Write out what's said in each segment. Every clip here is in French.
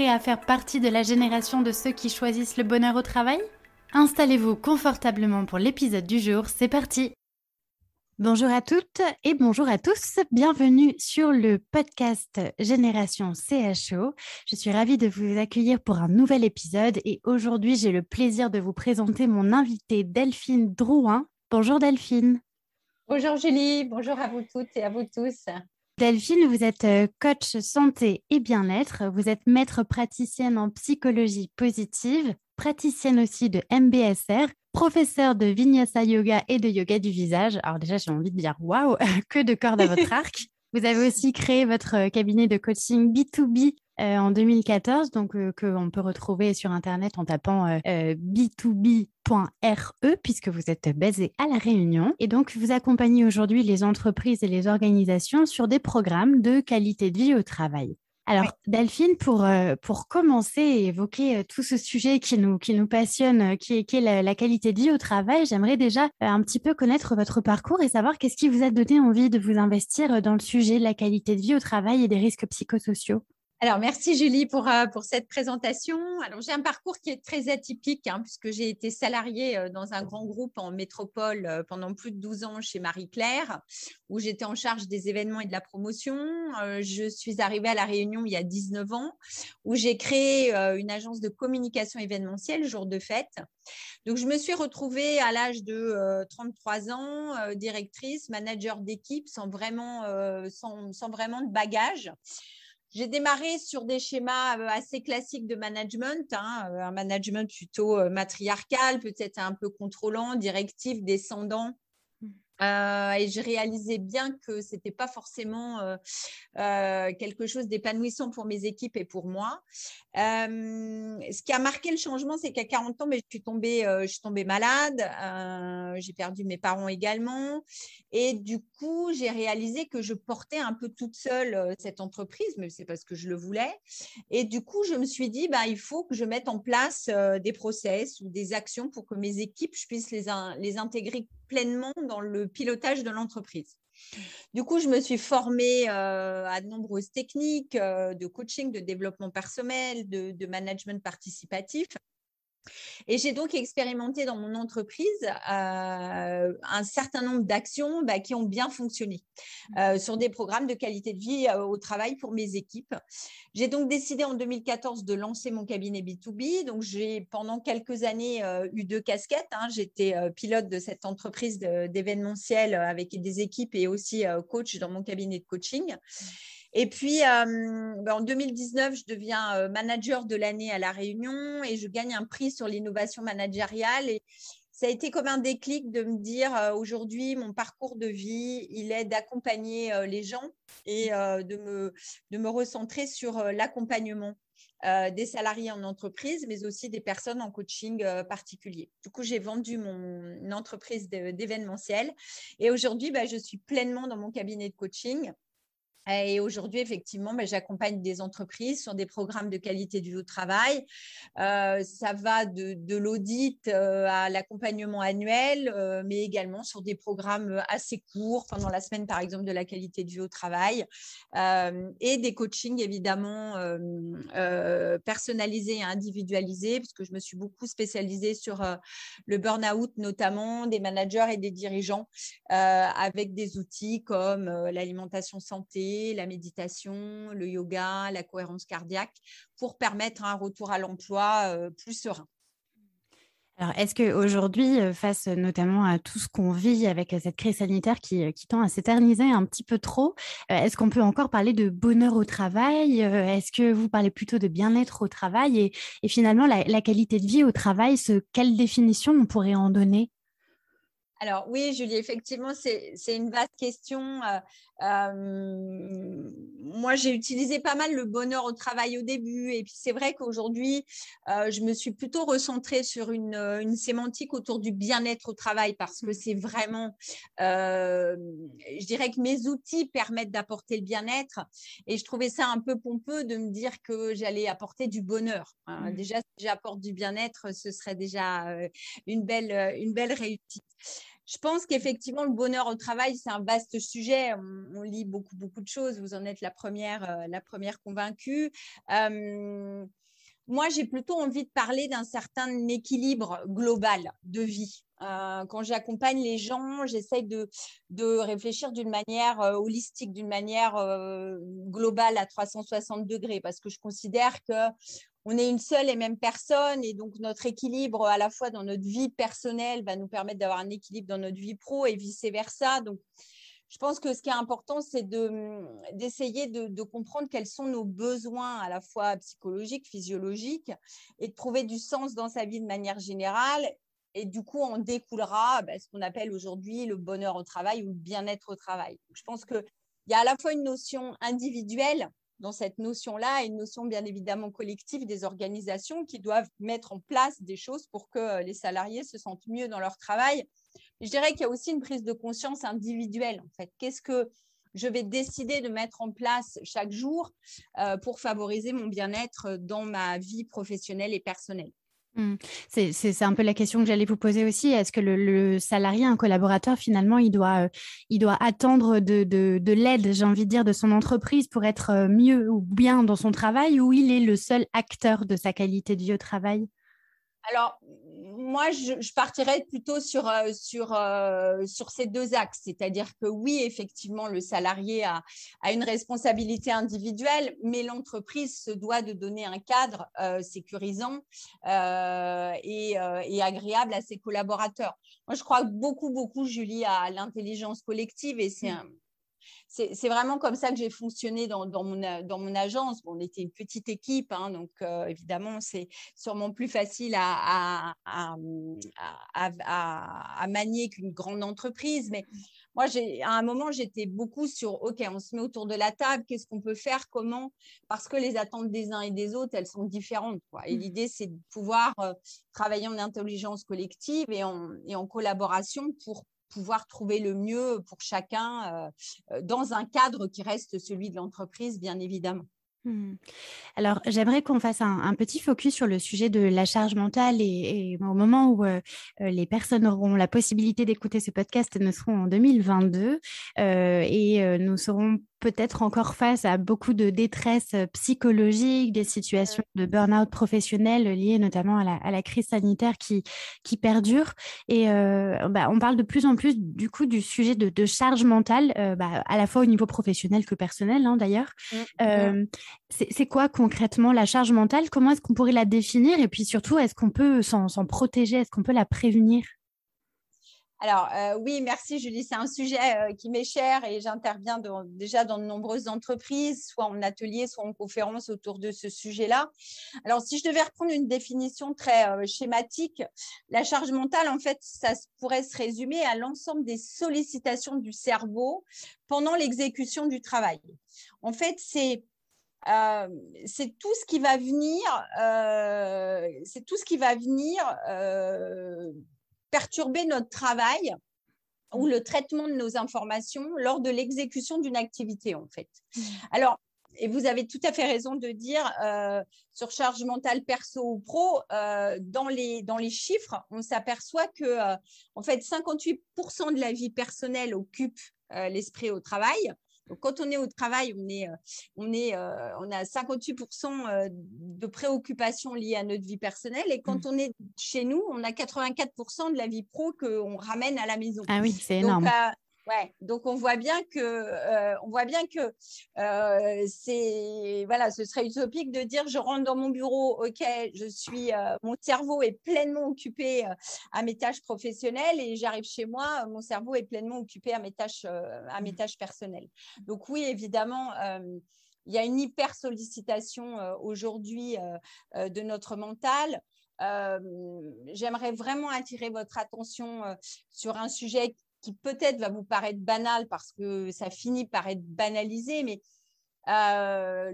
prêt à faire partie de la génération de ceux qui choisissent le bonheur au travail? Installez-vous confortablement pour l'épisode du jour, c'est parti Bonjour à toutes et bonjour à tous, bienvenue sur le podcast Génération CHO. Je suis ravie de vous accueillir pour un nouvel épisode et aujourd'hui j'ai le plaisir de vous présenter mon invitée Delphine Drouin. Bonjour Delphine. Bonjour Julie, bonjour à vous toutes et à vous tous. Delphine, vous êtes euh, coach santé et bien-être, vous êtes maître praticienne en psychologie positive, praticienne aussi de MBSR, professeure de Vinyasa Yoga et de yoga du visage. Alors déjà, j'ai envie de dire waouh, que de cordes à votre arc. Vous avez aussi créé votre euh, cabinet de coaching B2B euh, en 2014, donc euh, qu'on peut retrouver sur Internet en tapant b2b.re, puisque vous êtes basé à La Réunion. Et donc, vous accompagnez aujourd'hui les entreprises et les organisations sur des programmes de qualité de vie au travail. Alors, Delphine, pour, pour commencer et évoquer tout ce sujet qui nous, qui nous passionne, qui est, qui est la, la, qualité de vie au travail, j'aimerais déjà un petit peu connaître votre parcours et savoir qu'est-ce qui vous a donné envie de vous investir dans le sujet de la qualité de vie au travail et des risques psychosociaux. Alors, merci Julie pour, euh, pour cette présentation. Alors, j'ai un parcours qui est très atypique hein, puisque j'ai été salariée euh, dans un grand groupe en métropole euh, pendant plus de 12 ans chez Marie-Claire, où j'étais en charge des événements et de la promotion. je suis arrivée à La Réunion il y a 19 ans, où j'ai créé une agence de communication événementielle, jour de fête. Donc, je me suis retrouvée à l'âge de 33 ans, directrice, manager d'équipe, sans vraiment, sans, sans vraiment de bagages. J'ai démarré sur des schémas euh, assez classiques de management, hein, euh, un management plutôt euh, matriarcal, peut-être un peu contrôlant, directif, descendant. Euh, et je réalisais bien que ce n'était pas forcément euh, euh, quelque chose d'épanouissant pour mes équipes et pour moi. ce qui a marqué le changement, c'est qu'à 40 ans, mais je, suis tombée, je suis tombée malade. j'ai perdu mes parents également. Et du coup, j'ai réalisé que je portais un peu toute seule cette entreprise, mais c'est parce que je le voulais. Et du coup, je me suis dit, bah, il faut que je mette en place des process ou des actions pour que mes équipes, je puisse les intégrer pleinement dans le pilotage de l'entreprise. Du coup, je me suis formée euh, à de nombreuses techniques euh, de coaching, de développement personnel, de management participatif. Et j'ai donc expérimenté dans mon entreprise euh, un certain nombre d'actions bah, qui ont bien fonctionné mmh. euh, sur des programmes de qualité de vie euh, au travail pour mes équipes. J'ai donc décidé en 2014 de lancer mon cabinet B2B. Donc, j'ai pendant quelques années eu deux casquettes. Hein. J'étais pilote de cette entreprise d'événementiel avec des équipes et aussi coach dans mon cabinet de coaching. Et puis, euh, ben, en 2019, je deviens euh, manager de l'année à La Réunion et je gagne un prix sur l'innovation managériale. Et ça a été comme un déclic de me dire euh, aujourd'hui, mon parcours de vie, il est d'accompagner les gens et de, me, de me recentrer sur l'accompagnement. des salariés en entreprise, mais aussi des personnes en coaching particulier. Du coup, j'ai vendu mon entreprise d'événementiel et aujourd'hui, ben, je suis pleinement dans mon cabinet de coaching Et aujourd'hui, effectivement, ben, j'accompagne des entreprises sur des programmes de qualité de au travail. Euh, ça va de, l'audit euh, à l'accompagnement annuel, euh, mais également sur des programmes assez courts, pendant la semaine, par exemple, de la qualité de vie au travail, et des coachings, évidemment, personnalisés et individualisés, parce que je me suis beaucoup spécialisée sur le burn-out, notamment des managers et des dirigeants, avec des outils comme l'alimentation santé la méditation, le yoga, la cohérence cardiaque pour permettre un retour à l'emploi euh, plus serein. Alors, est-ce qu'aujourd'hui, euh, face notamment à tout ce qu'on vit avec cette crise sanitaire qui, euh, tend à s'éterniser un petit peu trop, est-ce qu'on peut encore parler de bonheur au travail Est-ce que vous parlez plutôt de bien-être au travail et, finalement, la, qualité de vie au travail, quelle définition on pourrait en donner? Alors oui, Julie, effectivement, c'est une vaste question. Euh, euh, moi, j'ai utilisé pas mal le bonheur au travail au début, et puis c'est vrai qu'aujourd'hui, euh, je me suis plutôt recentrée sur une, sémantique autour du bien-être au travail, parce que c'est vraiment, je dirais que mes outils permettent d'apporter le bien-être, et je trouvais ça un peu pompeux de me dire que j'allais apporter du bonheur. Hein. Mmh. Déjà, si j'apporte du bien-être, ce serait déjà une belle, une belle réussite. Je pense qu'effectivement, le bonheur au travail, c'est un vaste sujet. On, lit beaucoup, beaucoup de choses. Vous en êtes la première, euh, la première convaincue. Euh, moi, j'ai plutôt envie de parler d'un certain équilibre global de vie. Euh, quand j'accompagne les gens, j'essaye de, de, réfléchir d'une manière holistique, d'une manière globale à 360 degrés, parce que je considère que on est une seule et même personne et donc notre équilibre à la fois dans notre vie personnelle va nous permettre d'avoir un équilibre dans notre vie pro et vice-versa. Donc, je pense que ce qui est important, c'est d'essayer de, comprendre quels sont nos besoins à la fois psychologiques, physiologiques et de trouver du sens dans sa vie de manière générale. Et du coup, on découlera bah, ce qu'on appelle aujourd'hui le bonheur au travail ou le bien-être au travail. je pense qu'il y a à la fois une notion individuelle dans cette notion-là, une notion bien évidemment collective des organisations qui doivent mettre en place des choses pour que euh, les salariés se sentent mieux dans leur travail. Je dirais qu'il y a aussi une prise de conscience individuelle. En fait, qu'est-ce que je vais décider de mettre en place chaque jour euh, pour favoriser mon bien-être dans ma vie professionnelle et personnelle? Mmh. C'est un peu la question que j'allais vous poser aussi. Est-ce que le, salarié, un collaborateur, finalement, il doit, euh, attendre de, de, l'aide, j'ai envie de dire, de son entreprise pour être euh, mieux ou bien dans son travail ou il est le seul acteur de sa qualité de vie au travail? Alors, moi, je, partirais plutôt sur, euh, sur, euh, sur ces deux axes. C'est-à-dire que oui, effectivement, le salarié a, a une responsabilité individuelle, mais l'entreprise se doit de donner un cadre euh, sécurisant et, et, agréable à ses collaborateurs. Moi, je crois beaucoup, beaucoup, Julie, à l'intelligence collective et c'est mmh. un c'est vraiment comme ça que j'ai fonctionné dans, mon, dans mon agence. on était une petite équipe, hein, donc euh, évidemment, c'est sûrement plus facile à, à, à, manier qu'une grande entreprise. Mais moi, à un moment, j'étais beaucoup sur, OK, on se met autour de la table, qu'est-ce qu'on peut faire, comment? Parce que les attentes des uns et des autres, elles sont différentes. Et mmh. l'idée, c'est de pouvoir euh, travailler en intelligence collective et en, et en collaboration pour pouvoir trouver le mieux pour chacun euh, dans un cadre qui reste celui de l'entreprise, bien évidemment. Mmh. Alors, j'aimerais qu'on fasse un, petit focus sur le sujet de la charge mentale et, au moment où euh, euh, les personnes auront la possibilité d'écouter ce podcast, nous serons en 2022 et nous serons peut-être encore face à beaucoup de détresse euh, psychologique, des situations de burn-out professionnel liées notamment à la, crise sanitaire qui, qui perdure. Et euh, bah, on parle de plus en plus du coup du sujet de, charge mentale, euh, bah, à la fois au niveau professionnel que personnel hein, d'ailleurs. Mmh, c'est quoi concrètement la charge mentale? Comment est-ce qu'on pourrait la définir? Et puis surtout, est-ce qu'on peut s'en protéger? Est-ce qu'on peut la prévenir? Alors euh, oui, merci Julie. C'est un sujet euh, qui m'est cher et j'interviens déjà dans de nombreuses entreprises, soit en atelier, soit en conférence autour de ce sujet-là. Alors si je devais reprendre une définition très euh, schématique, la charge mentale, en fait, ça pourrait se résumer à l'ensemble des sollicitations du cerveau pendant l'exécution du travail. En fait, c'est c'est tout ce qui va venir, c'est tout ce qui va venir perturber notre travail ou le traitement de nos informations lors de l'exécution d'une activité, en fait. Mmh. Alors, et vous avez tout à fait raison de dire, euh, sur charge mentale perso ou pro, euh, dans, les, dans les chiffres, on s'aperçoit que euh, en fait, 58% de la vie personnelle occupe l'esprit au travail. Donc, quand on est au travail, on, est, on, est, on a 58% de préoccupations liées à notre vie personnelle. Et quand mmh. on est chez nous, on a 84% de la vie pro qu'on ramène à la maison. Ah oui, c'est énorme. Donc on voit bien que, euh, on voit bien que euh, c'est, voilà, ce serait utopique de dire je rentre dans mon bureau, ok, je suis, euh, mon cerveau est pleinement occupé à mes tâches professionnelles et j'arrive chez moi, mon cerveau est pleinement occupé à mes tâches, à mes tâches personnelles. Donc oui, évidemment. il y a une hyper sollicitation aujourd'hui de notre mental. J'aimerais vraiment attirer votre attention sur un sujet qui peut-être va vous paraître banal parce que ça finit par être banalisé, mais euh,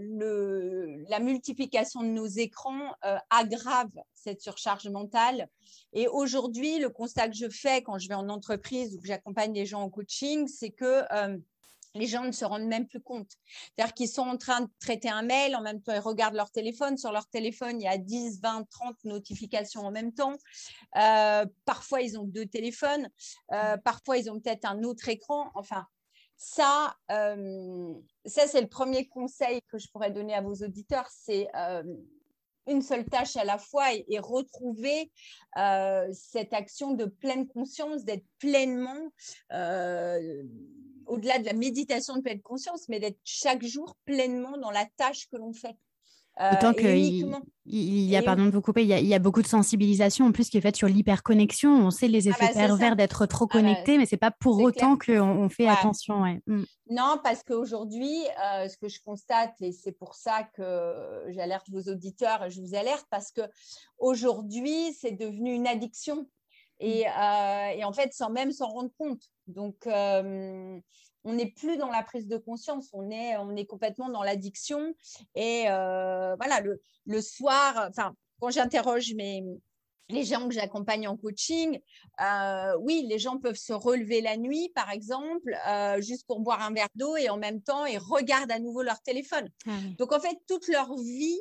la multiplication de nos écrans euh, aggrave cette surcharge mentale. Et aujourd'hui, le constat que je fais quand je vais en entreprise ou que j'accompagne les gens en coaching, c'est que euh, les gens ne se rendent même plus compte. C'est-à-dire qu'ils sont en train de traiter un mail, en même temps, ils regardent leur téléphone. Sur leur téléphone, il y a 10, 20, 30 notifications en même temps. Euh, parfois, ils ont deux téléphones. Euh, parfois, ils ont peut-être un autre écran. Enfin, ça, euh, ça c'est le premier conseil que je pourrais donner à vos auditeurs. C'est une seule tâche à la fois et, retrouver cette action de pleine conscience, d'être pleinement au-delà de la méditation de pleine conscience, mais d'être chaque jour pleinement dans la tâche que l'on fait. Euh, Autant qu'il il y a, pardon de vous couper, il y, a, beaucoup de sensibilisation en plus qui est faite sur l'hyperconnexion. On sait les ah effets bah, pervers d'être trop ah bah, connecté, mais c'est pas pour autant qu'on on fait attention. Mm. Non, parce qu'aujourd'hui, euh, ce que je constate, et c'est pour ça que j'alerte vos auditeurs et je vous alerte, parce que aujourd'hui, c'est devenu une addiction. Et, mmh. euh, et, en fait, sans même s'en rendre compte. Donc, euh, on n'est plus dans la prise de conscience, on est, on est complètement dans l'addiction. Et euh, voilà, le, le soir, enfin, quand j'interroge mes, les gens que j'accompagne en coaching, euh, oui, les gens peuvent se relever la nuit, par exemple, euh, juste pour boire un verre d'eau et en même temps, ils regardent à nouveau leur téléphone. Ah Donc, en fait, toute leur vie,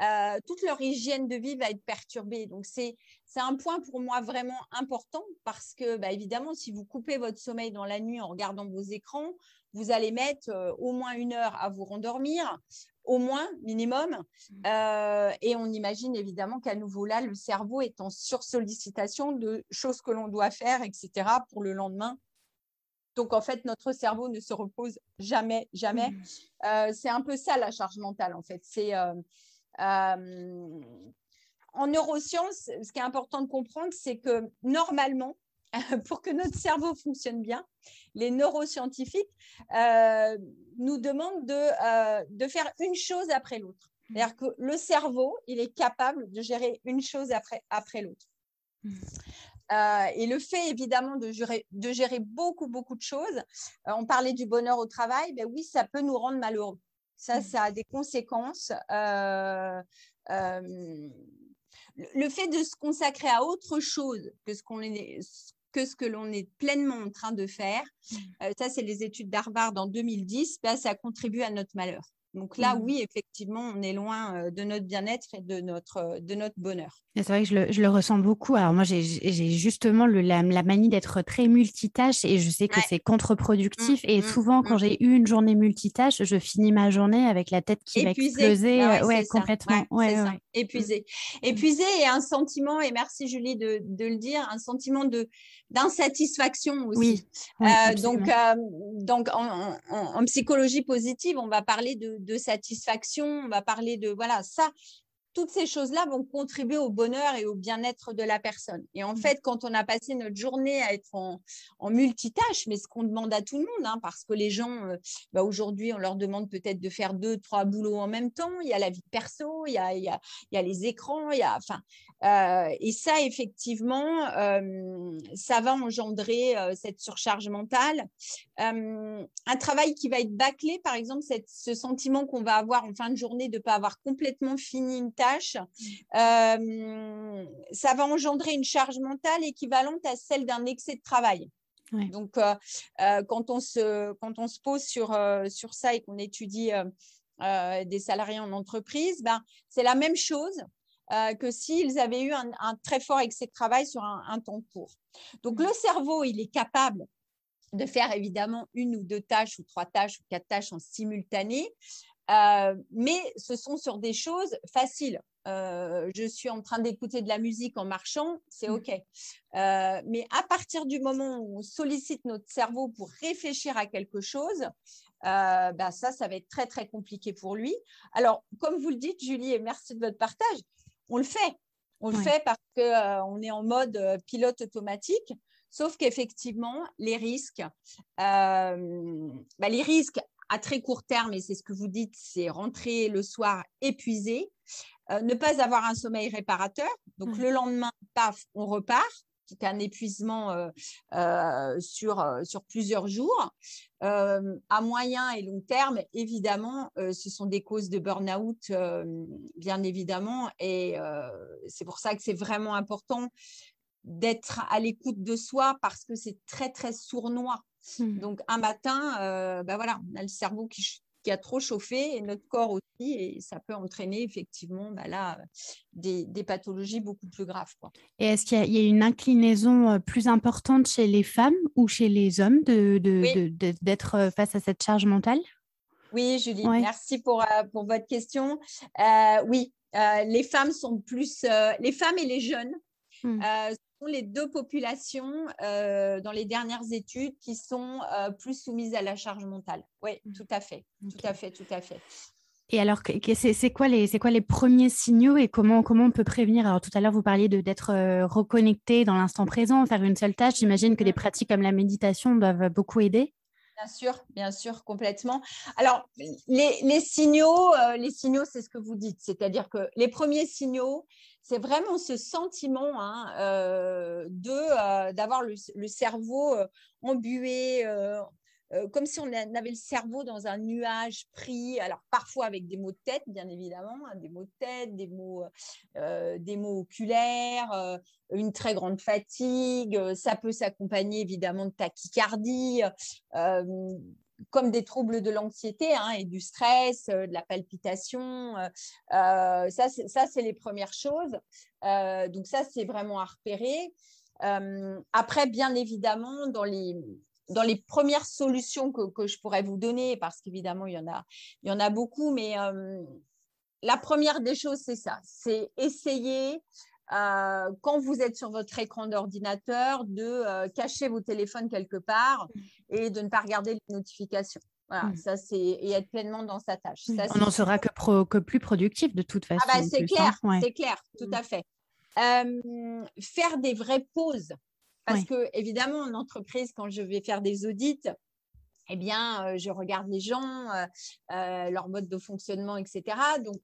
euh, toute leur hygiène de vie va être perturbée. Donc, c'est un point pour moi vraiment important parce que, bah, évidemment, si vous coupez votre sommeil dans la nuit en regardant vos écrans, vous allez mettre au moins une heure à vous rendormir au moins minimum. Mmh. Euh, et on imagine évidemment qu'à nouveau là, le cerveau est en sursollicitation de choses que l'on doit faire, etc. pour le lendemain. Donc en fait, notre cerveau ne se repose jamais, jamais. Mmh. Euh, c'est un peu ça la charge mentale en fait. C'est euh, en neurosciences, ce qui est important de comprendre, c'est que normalement, pour que notre cerveau fonctionne bien, les neuroscientifiques euh, nous demandent de, euh, de, faire une chose après l'autre. C'est-à-dire que le cerveau, il est capable de gérer une chose après, après l'autre. Euh, et le fait évidemment de gérer, de gérer beaucoup, beaucoup de choses, on parlait du bonheur au travail, ben oui, ça peut nous rendre malheureux. Ça, mmh. ça a des conséquences. le fait de se consacrer à autre chose que ce qu'on est, que ce que l'on est pleinement en train de faire. Mmh. Euh, ça, c'est les études d'Harvard en 2010. Ben, ça contribue à notre malheur. Donc là, mmh. oui, effectivement, on est loin euh, de notre bien-être et de notre, euh, de notre bonheur. C'est vrai que je le, je le, ressens beaucoup. Alors moi, j'ai justement le, la, manie d'être très multitâche et je sais que c'est contre-productif. Mmh, et souvent, quand j'ai eu une journée multitâche, je finis ma journée avec la tête qui va exploser. Ouais, complètement. Ouais, Épuisé. Épuisé et un sentiment, et merci Julie de, de le dire, un sentiment de d'insatisfaction aussi. Oui, euh, donc, euh, donc en, en, psychologie positive, on va parler de, de, satisfaction, on va parler de voilà ça toutes ces choses-là vont contribuer au bonheur et au bien-être de la personne. Et en mmh. fait, quand on a passé notre journée à être en, multitâche, mais ce qu'on demande à tout le monde, hein, parce que les gens, euh, bah, aujourd'hui, on leur demande peut-être de faire deux, trois boulots en même temps. Il y a la vie perso, il y a, il y a, il y a les écrans, il y a, enfin, euh, et ça, effectivement, euh, ça va engendrer cette surcharge mentale. un travail qui va être bâclé, par exemple, cette, ce sentiment qu'on va avoir en fin de journée de ne pas avoir complètement fini une tâche, euh, ça va engendrer une charge mentale équivalente à celle d'un excès de travail. Donc, quand, on se, quand on se pose sur, sur ça et qu'on étudie des salariés en entreprise, ben, c'est la même chose que s'ils avaient eu un, très fort excès de travail sur un, temps court. Donc, mmh. le cerveau, il est capable de faire évidemment une ou deux tâches ou trois tâches ou quatre tâches en simultané, mais ce sont sur des choses faciles. je suis en train d'écouter de la musique en marchant, c'est mmh. OK. mais à partir du moment où on sollicite notre cerveau pour réfléchir à quelque chose, bah ça, ça va être très, très compliqué pour lui. Alors, comme vous le dites, Julie, et merci de votre partage, on le fait. On le fait parce qu'on est en mode pilote automatique. Sauf qu'effectivement, les risques, bah, les risques à très court terme, et c'est ce que vous dites, c'est rentrer le soir épuisé, euh, ne pas avoir un sommeil réparateur. Donc le lendemain, paf, on repart. C'est un épuisement euh, euh, sur, sur plusieurs jours. à moyen et long terme, évidemment, ce sont des causes de burn-out, bien évidemment. Et c'est pour ça que c'est vraiment important d'être à l'écoute de soi parce que c'est très, très sournois. Mmh. Donc, un matin, ben voilà, on a le cerveau qui, a trop chauffé et notre corps aussi, et ça peut entraîner effectivement bah là, des, pathologies beaucoup plus graves. Quoi. Et est-ce qu'il y, a une inclinaison euh, plus importante chez les femmes ou chez les hommes d'être de, euh, face à cette charge mentale? Oui, Julie, merci pour, pour votre question. oui, les femmes sont plus, les femmes et les jeunes. Mmh les deux populations euh, dans les dernières études qui sont euh, plus soumises à la charge mentale. Oui, mmh. tout à fait, tout à fait, tout à fait. Et alors, c'est quoi, les, quoi les premiers signaux et comment, comment on peut prévenir? Alors, tout à l'heure, vous parliez d'être euh, reconnecté dans l'instant présent, faire une seule tâche. J'imagine que des mmh. pratiques comme la méditation doivent beaucoup aider. Bien sûr, bien sûr, complètement. Alors, les, signaux, les signaux, c'est ce que vous dites, c'est-à-dire que les premiers signaux, c'est vraiment ce sentiment hein, euh, de euh, d'avoir le, cerveau euh, comme si on avait le cerveau dans un nuage pris. Alors parfois avec des mots de tête, bien évidemment, hein, des mots de tête, des mots, des mots oculaires, une très grande fatigue. Ça peut s'accompagner évidemment de tachycardie comme des troubles de l'anxiété hein, et du stress, euh, de la palpitation. Euh, euh, ça, c'est les premières choses. donc ça, c'est vraiment à repérer. après, bien évidemment, dans les, dans les premières solutions que, que je pourrais vous donner, parce qu'évidemment, il, y en a, il y en a beaucoup, mais la première des choses, c'est ça, c'est essayer euh, quand vous êtes sur votre écran d'ordinateur, de euh, cacher vos téléphones quelque part mm. et de ne pas regarder les notifications. Voilà, mm. ça c'est et être pleinement dans sa tâche. Mm. On n'en sera que, que, plus productif de toute façon. Ah bah, c'est clair, c'est clair, tout à fait. Euh, faire des vraies pauses, parce que évidemment en entreprise, quand je vais faire des audits, eh bien, je regarde les gens, leur mode de fonctionnement, etc. Donc,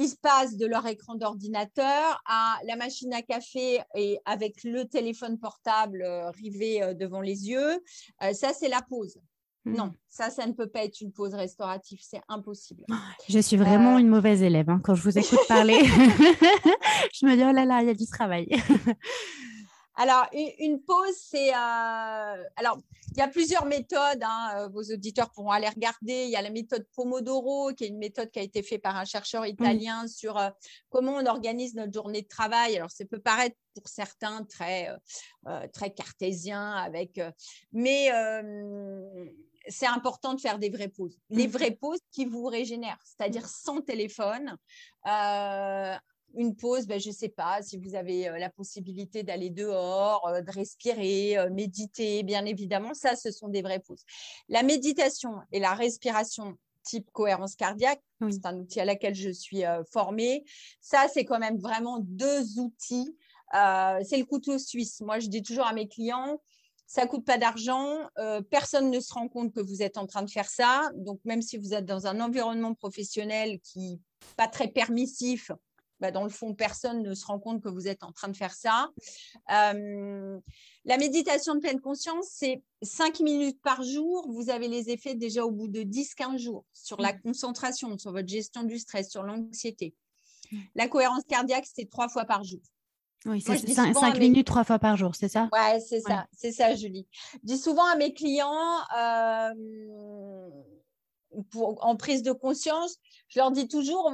ils se passent de leur écran d'ordinateur à la machine à café et avec le téléphone portable euh, rivé euh, devant les yeux. Euh, ça, c'est la pause. Hmm. Non, ça, ça ne peut pas être une pause restaurative, c'est impossible. Je suis vraiment une mauvaise élève hein. quand je vous écoute parler. je me dis, oh là là, il y a du travail. Alors, une pause, c'est. Euh, alors, il y a plusieurs méthodes. Hein, euh, vos auditeurs pourront aller regarder. Il y a la méthode Pomodoro, qui est une méthode qui a été faite par un chercheur italien sur euh, comment on organise notre journée de travail. Alors, ça peut paraître pour certains très, très cartésien, avec. mais c'est important de faire des vraies pauses. Les mmh. vraies pauses qui vous régénèrent, c'est-à-dire sans téléphone, une pause, ben, je ne sais pas, si vous avez euh, la possibilité d'aller dehors, euh, de respirer, euh, méditer, bien évidemment, ça, ce sont des vraies pauses. La méditation et la respiration type cohérence cardiaque, c'est un outil à laquelle je suis formée. Ça, c'est quand même vraiment deux outils. c'est le couteau suisse. Moi, je dis toujours à mes clients, ça coûte pas d'argent, personne ne se rend compte que vous êtes en train de faire ça. Donc, même si vous êtes dans un environnement professionnel qui pas très permissif, bah, dans le fond, personne ne se rend compte que vous êtes en train de faire ça. Euh, la méditation de pleine conscience, c'est 5 minutes par jour. Vous avez les effets déjà au bout de 10-15 jours sur la mm. concentration, sur votre gestion du stress, sur l'anxiété. Mm. La cohérence cardiaque, c'est trois fois par jour. Oui, c'est 5 minutes trois fois par jour, c'est ça? Oui, c'est ça, c'est ça, Julie. Je dis souvent à mes clients, euh, pour, en prise de conscience, je leur dis toujours,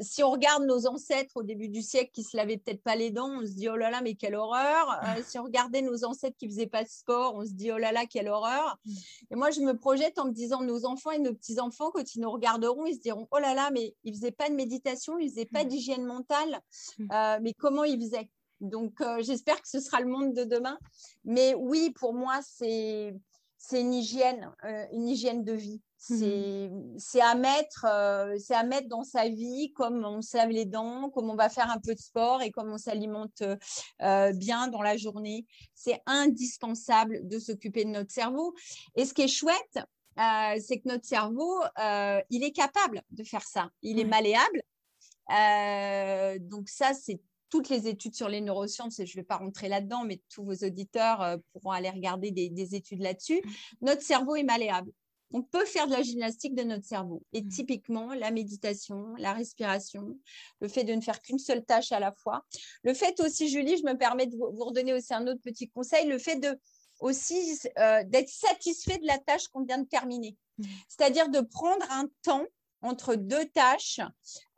si on regarde nos ancêtres au début du siècle qui se lavaient peut-être pas les dents, on se dit oh là là, mais quelle horreur. Euh, si on regardait nos ancêtres qui faisaient pas de sport, on se dit oh là là, quelle horreur. Mm. Et moi, je me projette en me disant nos enfants et nos petits-enfants, quand ils nous regarderont, ils se diront oh là là, mais ils faisaient pas de méditation, ils faisaient pas mm. d'hygiène mentale, mm. euh, mais comment ils faisaient? Donc, euh, j'espère que ce sera le monde de demain. Mais oui, pour moi, c'est c'est une hygiène, une hygiène de vie. Mmh c'est à mettre, euh, c'est à mettre dans sa vie, comme on se lave les dents, comme on va faire un peu de sport et comme on s'alimente euh, bien dans la journée. C'est indispensable de s'occuper de notre cerveau. Et ce qui est chouette, euh, c'est que notre cerveau, il est capable de faire ça. Il est malléable. donc ça, c'est toutes les études sur les neurosciences, et je ne vais pas rentrer là-dedans, mais tous vos auditeurs pourront aller regarder des études là-dessus. Mmh. Notre cerveau est malléable on peut faire de la gymnastique de notre cerveau. Et mmh. typiquement, la méditation, la respiration, le fait de ne faire qu'une seule tâche à la fois. Le fait aussi, Julie, je me permets de vous redonner aussi un autre petit conseil, le fait de aussi euh, d'être satisfait de la tâche qu'on vient de terminer. Mmh. C'est-à-dire de prendre un temps entre deux tâches.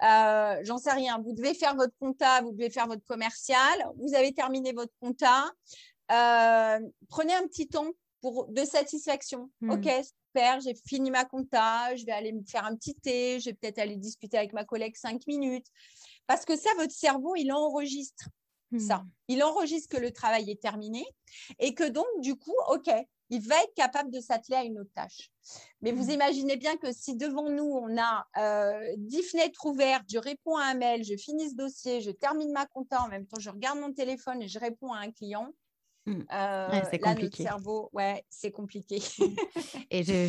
Euh, j'en sais rien. Vous devez faire votre compta, vous devez faire votre commercial. Vous avez terminé votre compta. Euh, prenez un petit temps pour, de satisfaction. Mmh. Ok, j'ai fini ma compta, je vais aller me faire un petit thé, je vais peut-être aller discuter avec ma collègue cinq minutes. Parce que ça, votre cerveau, il enregistre ça. Hmm. Il enregistre que le travail est terminé et que donc, du coup, OK, il va être capable de s'atteler à une autre tâche. Mais vous hmm. imaginez bien que si devant nous, on a euh, 10 fenêtres ouvertes, je réponds à un mail, je finis ce dossier, je termine ma compta, en même temps, je regarde mon téléphone et je réponds à un client, Mmh. Euh, c'est compliqué. cerveau, ouais, c'est compliqué. Mmh. Et j'aime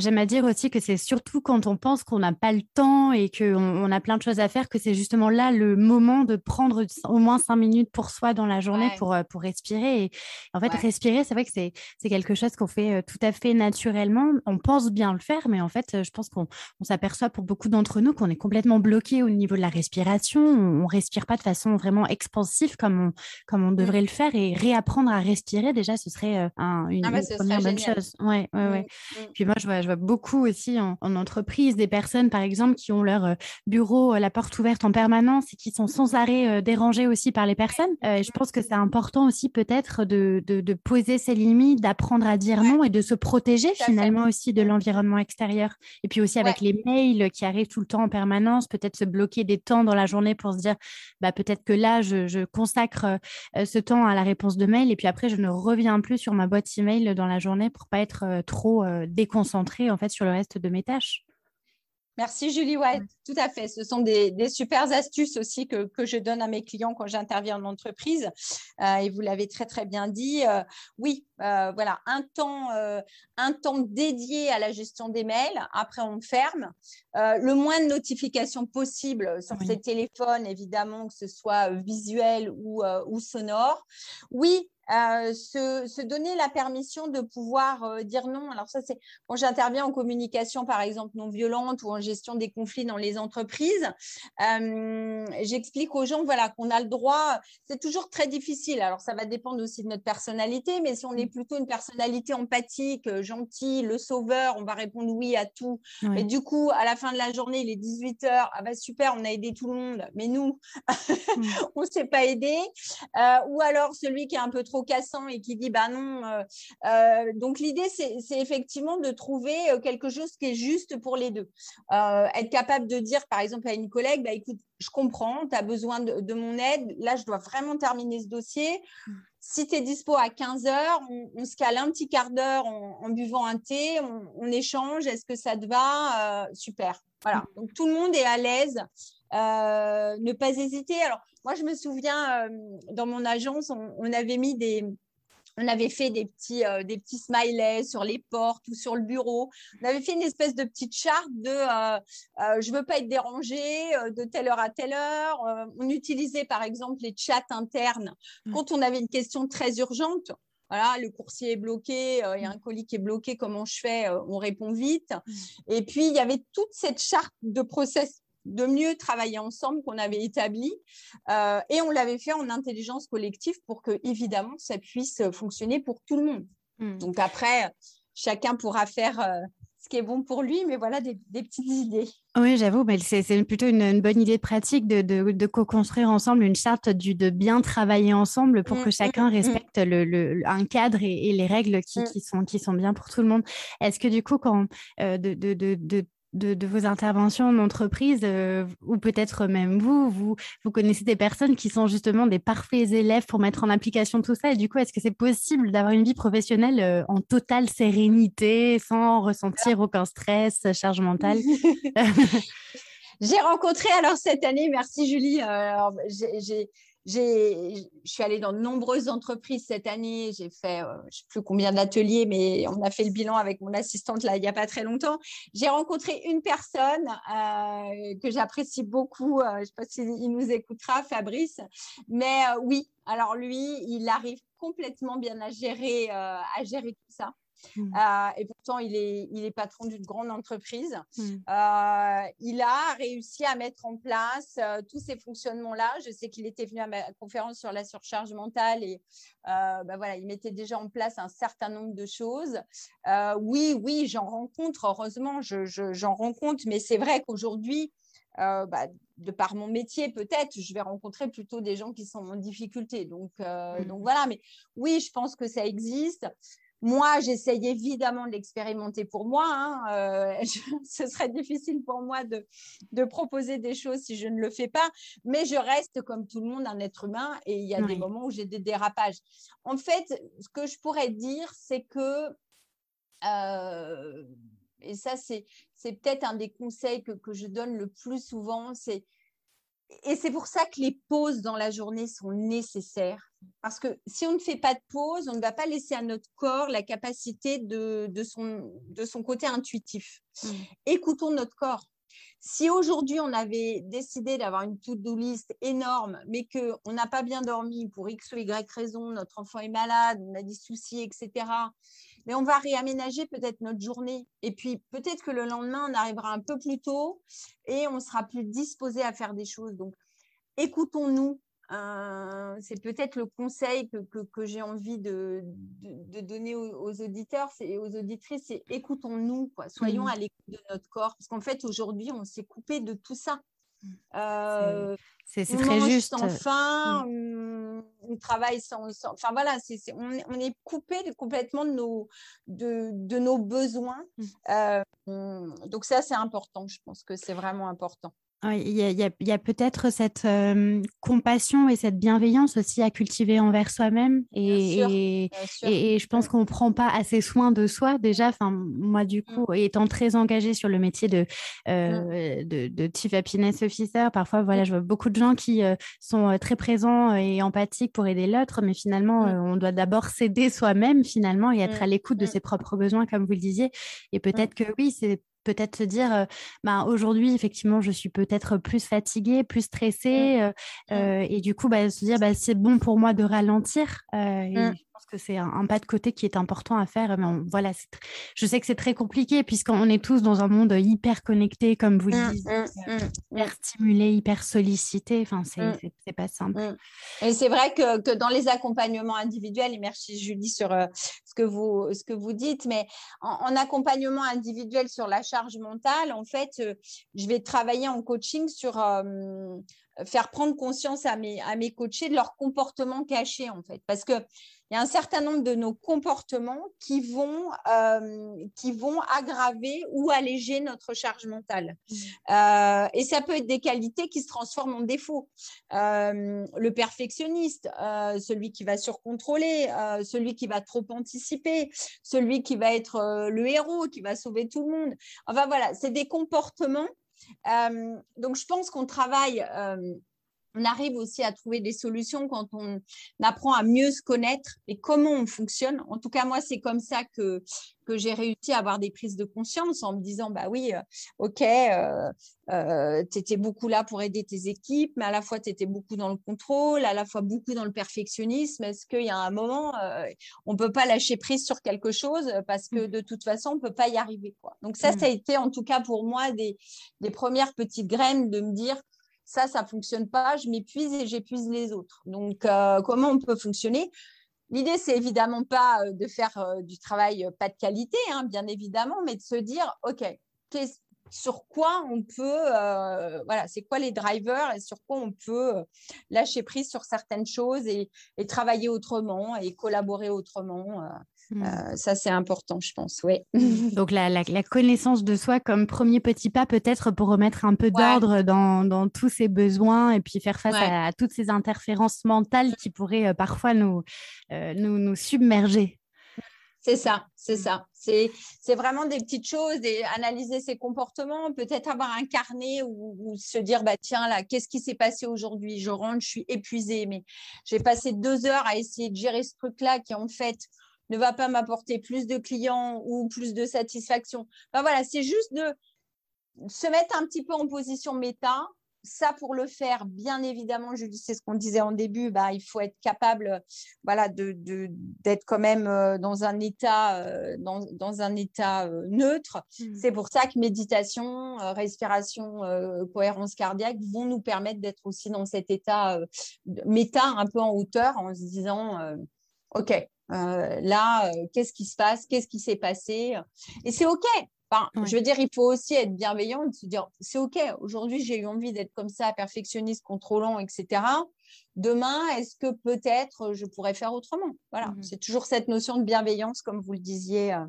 je, à, à, dire aussi que c'est surtout quand on pense qu'on n'a pas le temps et qu'on on a plein de choses à faire que c'est justement là le moment de prendre au moins cinq minutes pour soi dans la journée pour, euh, pour respirer. Et en fait, respirer, c'est vrai que c'est quelque chose qu'on fait euh, tout à fait naturellement. On pense bien le faire, mais en fait, je pense qu'on s'aperçoit pour beaucoup d'entre nous qu'on est complètement bloqué au niveau de la respiration. On, ne respire pas de façon vraiment expansive comme on, comme on mmh. devrait le faire et réapprendre à respirer, déjà, ce serait euh, une, ah bah, première bonne chose. Ouais, ouais, ouais. Mmh, mmh. Puis moi, je vois, je vois beaucoup aussi en, entreprise des personnes, par exemple, qui ont leur euh, bureau, euh, la porte ouverte en permanence et qui sont sans arrêt dérangés aussi par les personnes. je pense que c'est important aussi peut-être de, de, poser ses limites, d'apprendre à dire non et de se protéger finalement aussi de l'environnement extérieur. Et puis aussi avec les mails qui arrivent tout le temps en permanence, peut-être se bloquer des temps dans la journée pour se dire, bah, peut-être que là, je, je consacre ce temps à la réponse de mail et puis après je ne reviens plus sur ma boîte email dans la journée pour pas être euh, trop euh, déconcentrée en fait sur le reste de mes tâches. Merci Julie White, tout à fait. Ce sont des, des super astuces aussi que, que, je donne à mes clients quand j'interviens en entreprise. Euh, et vous l'avez très très bien dit. oui, voilà, un temps, un temps dédié à la gestion des mails. Après, on ferme. le moins de notifications possible sur ces téléphones, évidemment, que ce soit visuel ou, ou sonore. Oui, euh, se, donner la permission de pouvoir euh, dire non. Alors ça, c'est quand j'interviens en communication, par exemple, non violente ou en gestion des conflits dans les entreprises, euh, j'explique aux gens voilà, qu'on a le droit, c'est toujours très difficile. Alors ça va dépendre aussi de notre personnalité, mais si on est plutôt une personnalité empathique, gentille, le sauveur, on va répondre oui à tout. Et du coup, à la fin de la journée, il est 18h, ah bah super, on a aidé tout le monde, mais nous, mm. on ne s'est pas aidé. ou alors celui qui est un peu trop trop cassant et qui dit bah non. Euh, euh, donc l'idée, c'est effectivement de trouver euh, quelque chose qui est juste pour les deux. être capable de dire, par exemple, à une collègue, bah, écoute, je comprends, tu as besoin de, mon aide. Là, je dois vraiment terminer ce dossier. Si tu es dispo à 15 heures, on, se cale un petit quart d'heure en, buvant un thé, on, échange. Est-ce que ça te va? Super. Voilà. Donc tout le monde est à l'aise. Ne pas hésiter. Alors, moi, je me souviens, euh, dans mon agence, on, avait mis des, on avait fait des petits, euh, des petits smileys sur les portes ou sur le bureau. On avait fait une espèce de petite charte de euh, je ne veux pas être dérangé de telle heure à telle heure. on utilisait par exemple les chats internes mmh. quand on avait une question très urgente. Voilà, le coursier est bloqué, il y a un colis qui est bloqué, comment je fais On répond vite. Mmh. Et puis, il y avait toute cette charte de process de mieux travailler ensemble qu'on avait établi. et on l'avait fait en intelligence collective pour que, évidemment, ça puisse fonctionner pour tout le monde. Hmm. Donc après, chacun pourra faire ce qui est bon pour lui, mais voilà des, petites idées. Oui, j'avoue, mais c'est plutôt une, bonne idée de pratique de, co-construire ensemble une charte du, de bien travailler ensemble pour mmh, que mmh, chacun mmh. respecte le, un cadre et, les règles qui, sont, qui sont bien pour tout le monde. Est-ce que du coup, quand euh, de, de, de, vos interventions en entreprise, euh, ou peut-être même vous, vous, vous connaissez des personnes qui sont justement des parfaits élèves pour mettre en application tout ça. Et du coup, est-ce que c'est possible d'avoir une vie professionnelle euh, en totale sérénité, sans ressentir aucun stress, charge mentale J'ai rencontré alors cette année, merci Julie, euh, j'ai je suis allée dans de nombreuses entreprises cette année. J'ai fait, euh, je ne sais plus combien d'ateliers, mais on a fait le bilan avec mon assistante là il n'y a pas très longtemps. J'ai rencontré une personne euh, que j'apprécie beaucoup. Euh, je ne sais pas s'il nous écoutera, Fabrice. Mais oui, alors lui, il arrive complètement bien à gérer, à gérer tout ça. Mmh. Euh, et pourtant, il est, il est patron d'une grande entreprise. Mmh. Euh, il a réussi à mettre en place euh, tous ces fonctionnements-là. Je sais qu'il était venu à ma conférence sur la surcharge mentale et bah voilà, il mettait déjà en place un certain nombre de choses. oui, oui, j'en rencontre. Heureusement, j'en je, rencontre. Mais c'est vrai qu'aujourd'hui, bah, de par mon métier, peut-être, je vais rencontrer plutôt des gens qui sont en difficulté. Donc, mmh. donc voilà, mais oui, je pense que ça existe. Moi, j'essaye évidemment de l'expérimenter pour moi. Hein, euh, ce serait difficile pour moi de, proposer des choses si je ne le fais pas, mais je reste comme tout le monde un être humain et il y a des moments où j'ai des dérapages. En fait, ce que je pourrais dire, c'est que, euh, et ça, c'est peut-être un des conseils que, que je donne le plus souvent, c'est et c'est pour ça que les pauses dans la journée sont nécessaires. Parce que si on ne fait pas de pause, on ne va pas laisser à notre corps la capacité de, de, son, de son côté intuitif. Mmh. Écoutons notre corps. Si aujourd'hui on avait décidé d'avoir une to-do list énorme, mais qu'on n'a pas bien dormi pour X ou Y raison, notre enfant est malade, on a des soucis, etc., mais on va réaménager peut-être notre journée. Et puis peut-être que le lendemain, on arrivera un peu plus tôt et on sera plus disposé à faire des choses. Donc, écoutons-nous. Euh, c'est peut-être le conseil que, j'ai envie de, donner aux, auditeurs et aux auditrices, c'est écoutons-nous, soyons mmh. à l'écoute de notre corps, parce qu'en fait aujourd'hui on s'est coupé de tout ça. Euh, c'est très juste. Sans fin, mmh. on, travaille sans, Enfin voilà, on, est coupé complètement de nos, de, nos besoins. Mmh. Euh, donc ça, c'est important. Je pense que c'est vraiment important il y a, peut-être cette compassion et cette bienveillance aussi à cultiver envers soi-même. Et, et, je pense qu'on ne prend pas assez soin de soi déjà. Enfin, moi, du mmh. coup, étant très engagée sur le métier de, mmh. de, de, Chief Happiness Officer, parfois, voilà, mmh. je vois beaucoup de gens qui sont très présents et empathiques pour aider l'autre, mais finalement, on doit d'abord s'aider soi-même, finalement, et être à l'écoute de ses propres besoins, comme vous le disiez. Et peut-être que oui, c'est peut-être se dire, bah, aujourd'hui, effectivement, je suis peut-être plus fatiguée, plus stressée, mmh. Mmh. et du coup, bah, se dire, bah, c'est bon pour moi de ralentir. Mmh que c'est un, pas de côté qui est important à faire. Mais voilà, je sais que c'est très compliqué puisqu'on est tous dans un monde hyper connecté, comme vous le mmh, dites, mmh, euh, mmh, hyper stimulé, hyper sollicité. Enfin, c'est pas simple. Et c'est vrai que, que, dans les accompagnements individuels, et merci Julie sur euh, ce, que vous, ce que vous dites, mais en, accompagnement individuel sur la charge mentale, en fait, euh, je vais travailler en coaching sur faire prendre conscience à mes, à mes coachés de leur comportement caché, en fait. Parce que il y a un certain nombre de nos comportements qui vont, euh, qui vont aggraver ou alléger notre charge mentale. Mmh. Euh, et ça peut être des qualités qui se transforment en défauts. Euh, le perfectionniste, celui qui va surcontrôler, celui qui va trop anticiper, celui qui va être le héros, qui va sauver tout le monde. Enfin voilà, c'est des comportements. donc je pense qu'on travaille on arrive aussi à trouver des solutions quand on apprend à mieux se connaître et comment on fonctionne. En tout cas, moi, c'est comme ça que, que j'ai réussi à avoir des prises de conscience en me disant, bah oui, euh, ok, euh, euh, tu étais beaucoup là pour aider tes équipes, mais à la fois, tu étais beaucoup dans le contrôle, à la fois beaucoup dans le perfectionnisme. Est-ce qu'il y a un moment, on ne peut pas lâcher prise sur quelque chose parce que mmh. de toute façon, on ne peut pas y arriver. Quoi. Donc ça, mmh. ça a été en tout cas pour moi des, des premières petites graines de me dire, ça, ça fonctionne pas, je m'épuise et j'épuise les autres. Donc, euh, comment on peut fonctionner? L'idée, c'est évidemment pas euh, de faire euh, du travail pas de qualité, hein, bien évidemment, mais de se dire, OK, sur quoi on peut, voilà, c'est quoi les drivers et sur quoi on peut lâcher prise sur certaines choses et, et travailler autrement et collaborer autrement. Mmh. Euh, ça, c'est important, je pense. Oui. Mmh. Donc, la, connaissance de soi comme premier petit pas, peut-être pour remettre un peu d'ordre dans, tous ces besoins et puis faire face à, toutes ces interférences mentales qui pourraient euh, parfois nous, euh, nous, nous, submerger. C'est ça, c'est mmh. ça. C'est vraiment des petites choses et analyser ses comportements, peut-être avoir un carnet ou, se dire bah tiens là, qu'est-ce qui s'est passé aujourd'hui? Je rentre, je suis épuisée, mais j'ai passé deux heures à essayer de gérer ce truc-là qui en fait ne va pas m'apporter plus de clients ou plus de satisfaction. voilà, c'est juste de se mettre un petit peu en position méta. Ça, pour le faire, bien évidemment, dis, c'est ce qu'on disait en début, bah, il faut être capable voilà, de, d'être quand même euh, dans un état, euh, dans, un état euh, neutre. Mmh. C'est pour ça que méditation, respiration, cohérence cardiaque vont nous permettre d'être aussi dans cet état méta, un peu en hauteur, en se disant, OK, euh, là, euh, qu'est-ce qui se passe? Qu'est-ce qui s'est passé? Et c'est OK. Enfin, Je veux dire, il faut aussi être bienveillant, de se dire, c'est OK, aujourd'hui, j'ai eu envie d'être comme ça, perfectionniste, contrôlant, etc. Demain, est-ce que peut-être je pourrais faire autrement? Voilà, mmh c'est toujours cette notion de bienveillance, comme vous le disiez euh,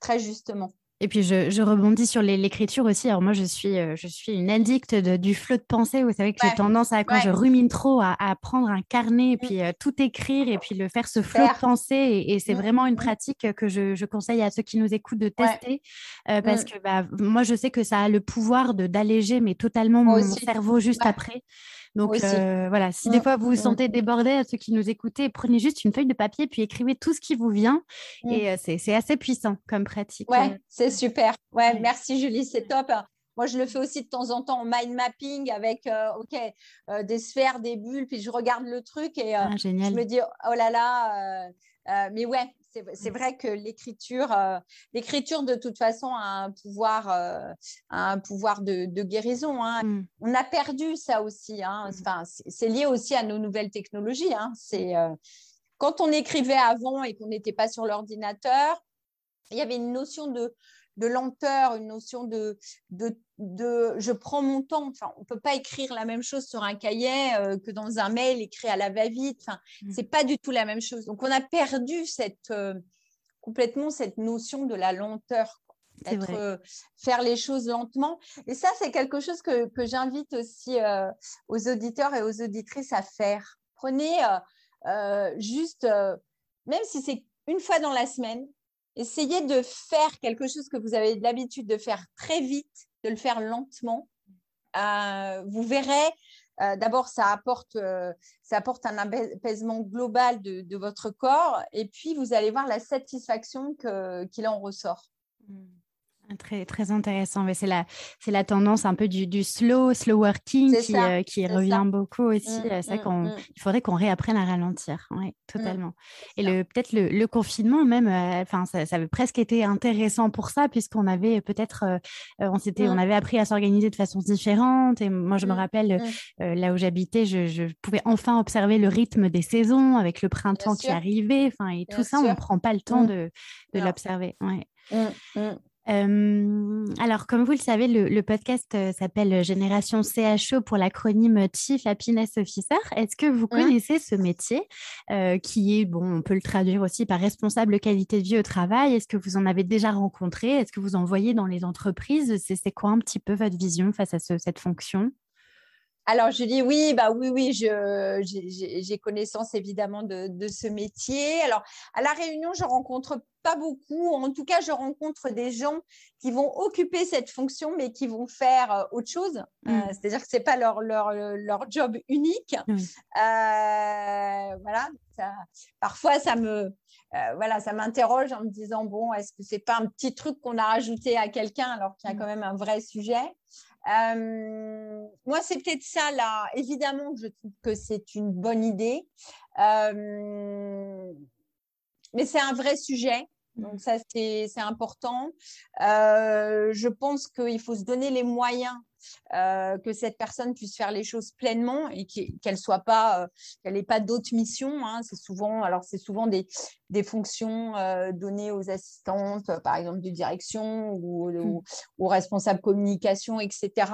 très justement. Et puis je, rebondis sur l'écriture aussi. Alors moi, je suis, euh, je suis une addict du flot de pensée. Vous savez que j'ai tendance à, quand je rumine trop, à, prendre un carnet et mmh. puis euh, tout écrire et puis le faire ce flot de pensée. Et, c'est mmh. vraiment une mmh. pratique que je, conseille à ceux qui nous écoutent de tester euh, parce que bah, moi, je sais que ça a le pouvoir d'alléger mais totalement mon cerveau juste après. Donc euh, voilà, si des fois vous vous sentez débordé, à ceux qui nous écoutez, prenez juste une feuille de papier puis écrivez tout ce qui vous vient. Mmh. Et euh, c'est assez puissant comme pratique. Ouais, c'est super. Ouais, merci Julie, c'est top. Moi, je le fais aussi de temps en temps en mind mapping avec euh, ok des sphères, des bulles, puis je regarde le truc et ah, je me dis oh là là. mais ouais, c'est mmh. vrai que l'écriture, euh, l'écriture de toute façon a un pouvoir, euh, un pouvoir de, guérison. Hein. Mmh. On a perdu ça aussi. Hein. Mmh. Enfin, c'est lié aussi à nos nouvelles technologies. Hein. C'est euh, quand on écrivait avant et qu'on n'était pas sur l'ordinateur, il y avait une notion de de lenteur, une notion de, de, de, je prends mon temps. Enfin, on ne peut pas écrire la même chose sur un cahier euh, que dans un mail écrit à la va-vite. Enfin, mmh. C'est pas du tout la même chose. Donc, on a perdu cette, euh, complètement cette notion de la lenteur. Euh, faire les choses lentement. Et ça, c'est quelque chose que, que j'invite aussi aux auditeurs et aux auditrices à faire. Prenez juste, même si c'est une fois dans la semaine, essayez de faire quelque chose que vous avez l'habitude de faire très vite, de le faire lentement. Euh, vous verrez, euh, d'abord, ça apporte, euh, ça apporte un apaisement global de, votre corps et puis vous allez voir la satisfaction qu'il en ressort. Mmh. Très, très intéressant. Mais c'est la, c'est la tendance un peu du, du slow, slow working qui, euh, qui revient beaucoup aussi. Mmh, c'est mmh, qu'on, mmh. il faudrait qu'on réapprenne à ralentir. Oui, totalement. Et le, peut-être le, le, confinement même, euh, ça, ça avait presque été intéressant pour ça puisqu'on avait peut-être, euh, on s'était, on avait appris à s'organiser de façon différente. Et moi, je me rappelle là où j'habitais, je, je, pouvais enfin observer le rythme des saisons avec le printemps qui arrivait. Enfin, et tout ça, on ne prend pas le temps de, de l'observer. Ouais alors, comme vous le savez, le, podcast euh, s'appelle Génération CHO pour l'acronyme Chief Happiness Officer. Est-ce que vous mmh. connaissez ce métier euh, qui est, bon, on peut le traduire aussi par responsable qualité de vie au travail? Est-ce que vous en avez déjà rencontré? Est-ce que vous en voyez dans les entreprises? C'est quoi un petit peu votre vision face à cette fonction? Alors, je dis oui, bah oui, oui, j'ai connaissance évidemment de, de, ce métier. Alors, à La Réunion, je rencontre pas beaucoup. En tout cas, je rencontre des gens qui vont occuper cette fonction, mais qui vont faire euh, autre chose. Euh, mm. C'est-à-dire que ce n'est pas leur, leur, leur, job unique. Euh, voilà. parfois, ça me, voilà, ça m'interroge en me disant bon, est-ce que c'est pas un petit truc qu'on a rajouté à quelqu'un alors qu'il y a mm. quand même un vrai sujet? Moi, c'est peut-être ça là. Évidemment, je trouve que c'est une bonne idée mais c'est un vrai sujet. Donc ça, c'est important. Euh, je pense qu'il faut se donner les moyens euh, que cette personne puisse faire les choses pleinement et qu'elle soit pas, euh, qu'elle n'ait pas d'autres missions. Hein. C'est souvent, alors c'est souvent des, des fonctions données aux assistantes, par exemple de direction ou, mmh. aux responsables communication, etc.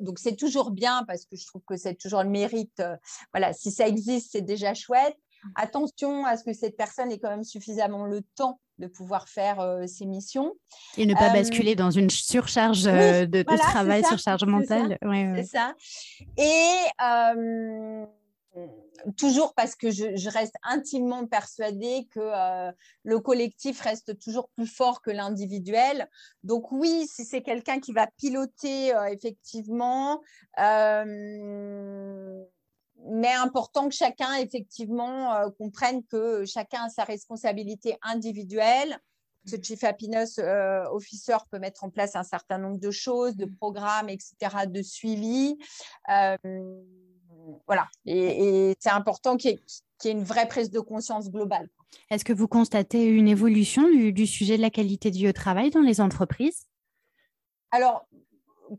donc c'est toujours bien parce que je trouve que c'est toujours le mérite. voilà, si ça existe, c'est déjà chouette attention à ce que cette personne ait quand même suffisamment le temps de pouvoir faire euh, ses missions. Et ne pas euh, basculer dans une surcharge euh, de, travail, surcharge mentale. C'est ça. Et toujours parce que je, reste intimement persuadée que le collectif reste toujours plus fort que l'individuel. Donc oui, si c'est quelqu'un qui va piloter effectivement, mais important que chacun, effectivement, euh, comprenne que chacun a sa responsabilité individuelle. Ce Chief Happiness euh, Officer peut mettre en place un certain nombre de choses, de programmes, etc., de suivi. Euh, voilà. Et, c'est important qu'il y, ait une vraie prise de conscience globale. Est-ce que vous constatez une évolution du, du sujet de la qualité de vie au travail dans les entreprises? Alors,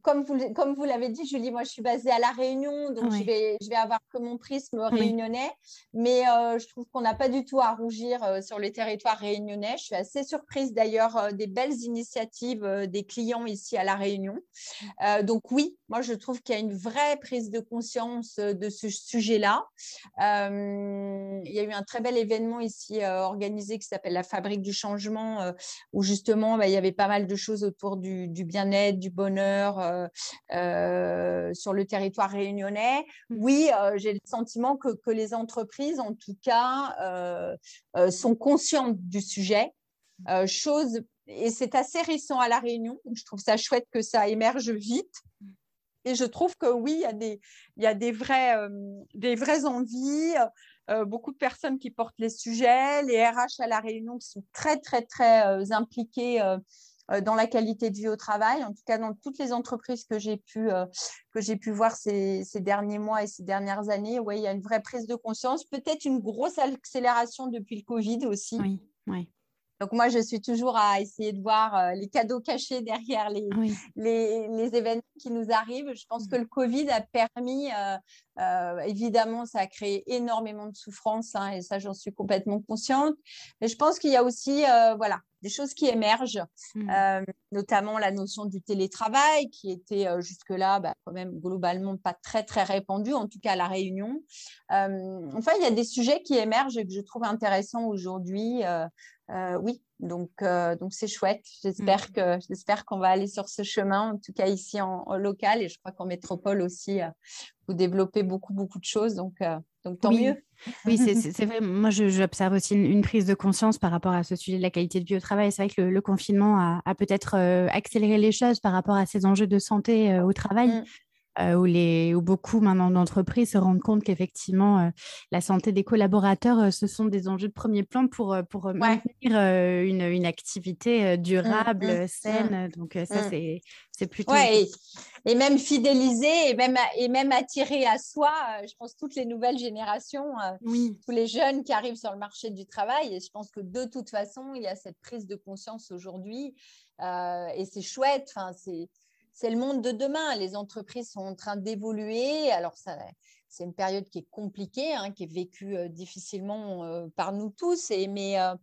comme vous, comme vous l'avez dit, Julie, moi je suis basée à La Réunion, donc je, vais, je vais avoir que mon prisme réunionnais, mais euh, je trouve qu'on n'a pas du tout à rougir euh, sur le territoire réunionnais. Je suis assez surprise d'ailleurs euh, des belles initiatives des clients ici à La Réunion. donc oui, moi je trouve qu'il y a une vraie prise de conscience de ce sujet-là. il y a eu un très bel événement ici organisé qui s'appelle la Fabrique du Changement, où justement bah, il y avait pas mal de choses autour du, du bien-être, du bonheur euh, euh, sur le territoire réunionnais. Mmh. Oui, euh, j'ai le sentiment que, que, les entreprises, en tout cas, sont conscientes du sujet. chose, et c'est assez récent à La Réunion, donc je trouve ça chouette que ça émerge vite. Et je trouve que oui, il y a des, vrais, des vraies envies. beaucoup de personnes qui portent les sujets, les RH à La Réunion qui sont très, très, très impliqués euh, dans la qualité de vie au travail. En tout cas, dans toutes les entreprises que j'ai pu, euh, voir ces, ces, derniers mois et ces dernières années, ouais, il y a une vraie prise de conscience, peut-être une grosse accélération depuis le Covid aussi. Oui, oui. Donc moi, je suis toujours à essayer de voir euh, les cadeaux cachés derrière les, les, les, événements qui nous arrivent. Je pense mmh. que le Covid a permis, euh, euh, évidemment, ça a créé énormément de souffrance, hein, et ça, j'en suis complètement consciente. Mais je pense qu'il y a aussi, voilà, des choses qui émergent, mmh. notamment la notion du télétravail, qui était jusque-là bah, quand même globalement pas très, très répandue, en tout cas à La Réunion. enfin, il y a des sujets qui émergent et que je trouve intéressants aujourd'hui. Euh, oui, donc euh, donc c'est chouette. J'espère mmh. que j'espère qu'on va aller sur ce chemin, en tout cas ici en, local et je crois qu'en métropole aussi euh, vous développez beaucoup beaucoup de choses, donc donc tant mieux. Oui, c'est vrai. Moi, j'observe aussi une, prise de conscience par rapport à ce sujet de la qualité de vie au travail. C'est vrai que le, confinement a, peut-être accéléré les choses par rapport à ces enjeux de santé au travail. Mmh. Euh, où, les, où beaucoup maintenant d'entreprises se rendent compte qu'effectivement, euh, la santé des collaborateurs, euh, ce sont des enjeux de premier plan pour, pour maintenir une, une, activité mmh, durable, mmh, saine. Mmh. Donc ça, c'est plutôt... Ouais, et, même fidéliser et même, et même attirer à soi, je pense, toutes les nouvelles générations, oui. tous les jeunes qui arrivent sur le marché du travail. Et je pense que de toute façon, il y a cette prise de conscience aujourd'hui. et c'est chouette. Enfin, c'est c'est le monde de demain. Les entreprises sont en train d'évoluer. Alors, c'est une période qui est compliquée, hein, qui est vécue euh, difficilement euh, par nous tous. Et, mais, euh,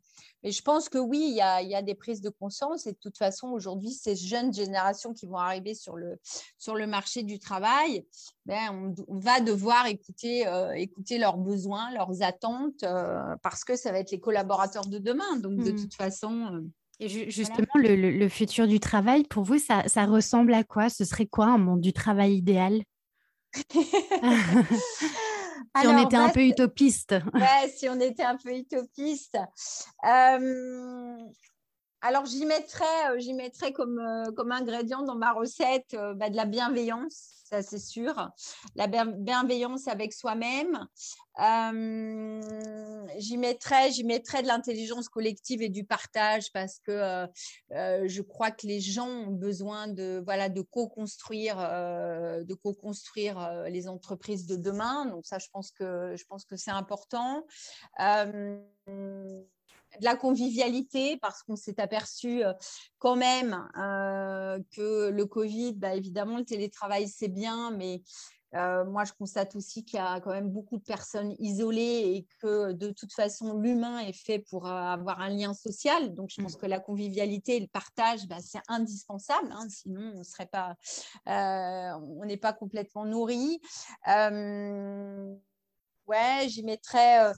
mais, je pense que oui, il y, a, des prises de conscience. Et de toute façon, aujourd'hui, ces jeunes générations qui vont arriver sur le, sur le marché du travail, ben, on, va devoir écouter, écouter leurs besoins, leurs attentes, parce que ça va être les collaborateurs de demain. Donc, de mmh. toute façon justement, le, futur du travail, pour vous, ça, ressemble à quoi? Ce serait quoi un monde du travail idéal? Si on était un peu utopiste. ouais, si on était un peu utopiste. Euh, alors, j'y mettrais, euh, j'y mettrais comme, euh, comme ingrédient dans ma recette euh, bah, de la bienveillance, ça c'est sûr. La bienveillance avec soi-même. j'y mettrais, j'y mettrais de l'intelligence collective et du partage parce que je crois que les gens ont besoin de, voilà, de co-construire, de co-construire les entreprises de demain. Donc ça, je pense que, je pense que c'est important de la convivialité parce qu'on s'est aperçu euh, quand même euh, que le Covid, bah, évidemment, le télétravail, c'est bien, mais euh, moi, je constate aussi qu'il y a quand même beaucoup de personnes isolées et que de toute façon, l'humain est fait pour avoir un lien social. Donc, je pense mm. que la convivialité et le partage, bah, c'est indispensable. Hein, sinon, on serait pas, on n'est pas complètement nourri. ouais, j'y mettrais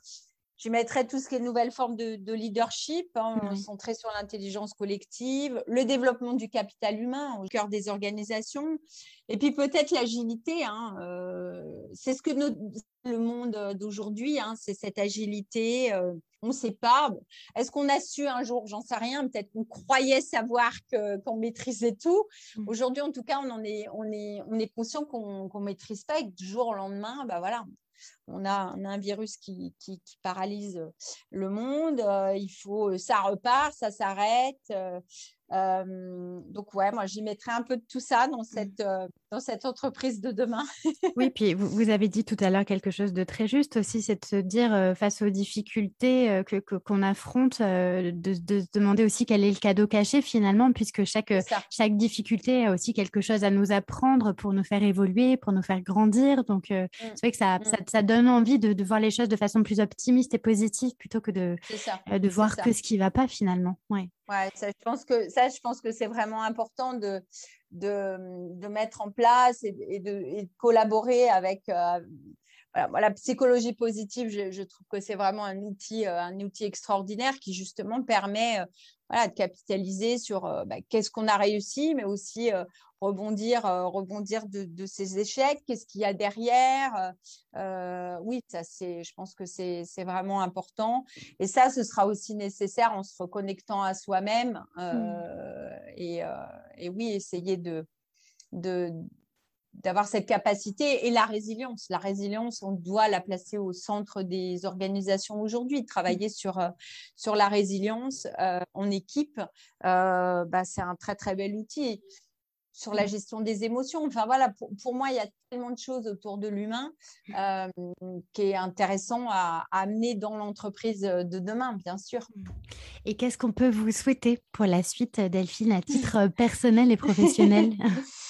je mettrais tout ce qui est nouvelle forme de, leadership, hein, centré sur l'intelligence collective, le développement du capital humain au cœur des organisations, et puis peut-être l'agilité. Hein, euh, c'est ce que le monde d'aujourd'hui, hein, c'est cette agilité. Euh, on ne sait pas. Est-ce qu'on a su un jour J'en sais rien. Peut-être qu'on croyait savoir qu'on maîtrisait tout. Mmh. Aujourd'hui, en tout cas, on en est, on est, on est conscient qu'on ne maîtrise pas et que du jour au lendemain, bah voilà, on a, un virus qui, paralyse le monde, euh, il faut, ça repart, ça s'arrête. Euh, donc ouais, moi j'y mettrais un peu de tout ça dans mmh. cette, dans cette entreprise de demain. oui, puis vous, avez dit tout à l'heure quelque chose de très juste aussi, c'est de se dire face aux difficultés que, qu'on affronte, de, se demander aussi quel est le cadeau caché finalement, puisque chaque, chaque difficulté a aussi quelque chose à nous apprendre pour nous faire évoluer, pour nous faire grandir. Donc mmh. c'est vrai que ça, mmh. ça, ça, donne envie de, de, voir les choses de façon plus optimiste et positive plutôt que de, de voir que ce qui ne va pas finalement. Ouais. Ouais, ça, je pense que ça, je pense que c'est vraiment important de, de, de, mettre en place et, de, collaborer avec. Euh, voilà, la psychologie positive, je, je trouve que c'est vraiment un outil, euh, un outil extraordinaire qui justement permet euh, voilà, de capitaliser sur bah, qu'est-ce qu'on a réussi, mais aussi rebondir, euh, rebondir de, ces échecs, qu'est-ce qu'il y a derrière. Euh, oui, ça, c'est, je pense que c'est, vraiment important. Et ça, ce sera aussi nécessaire en se reconnectant à soi-même. Euh, mmh. et, oui, essayer de, de, d'avoir cette capacité et la résilience. La résilience, on doit la placer au centre des organisations aujourd'hui. Travailler sur, sur la résilience en équipe, bah, c'est un très très bel outil sur la mmh. gestion des émotions. Enfin voilà, pour, moi, il y a tellement de choses autour de l'humain euh, qui est intéressant à, amener dans l'entreprise de demain, bien sûr. Et qu'est-ce qu'on peut vous souhaiter pour la suite, Delphine, à titre personnel et professionnel?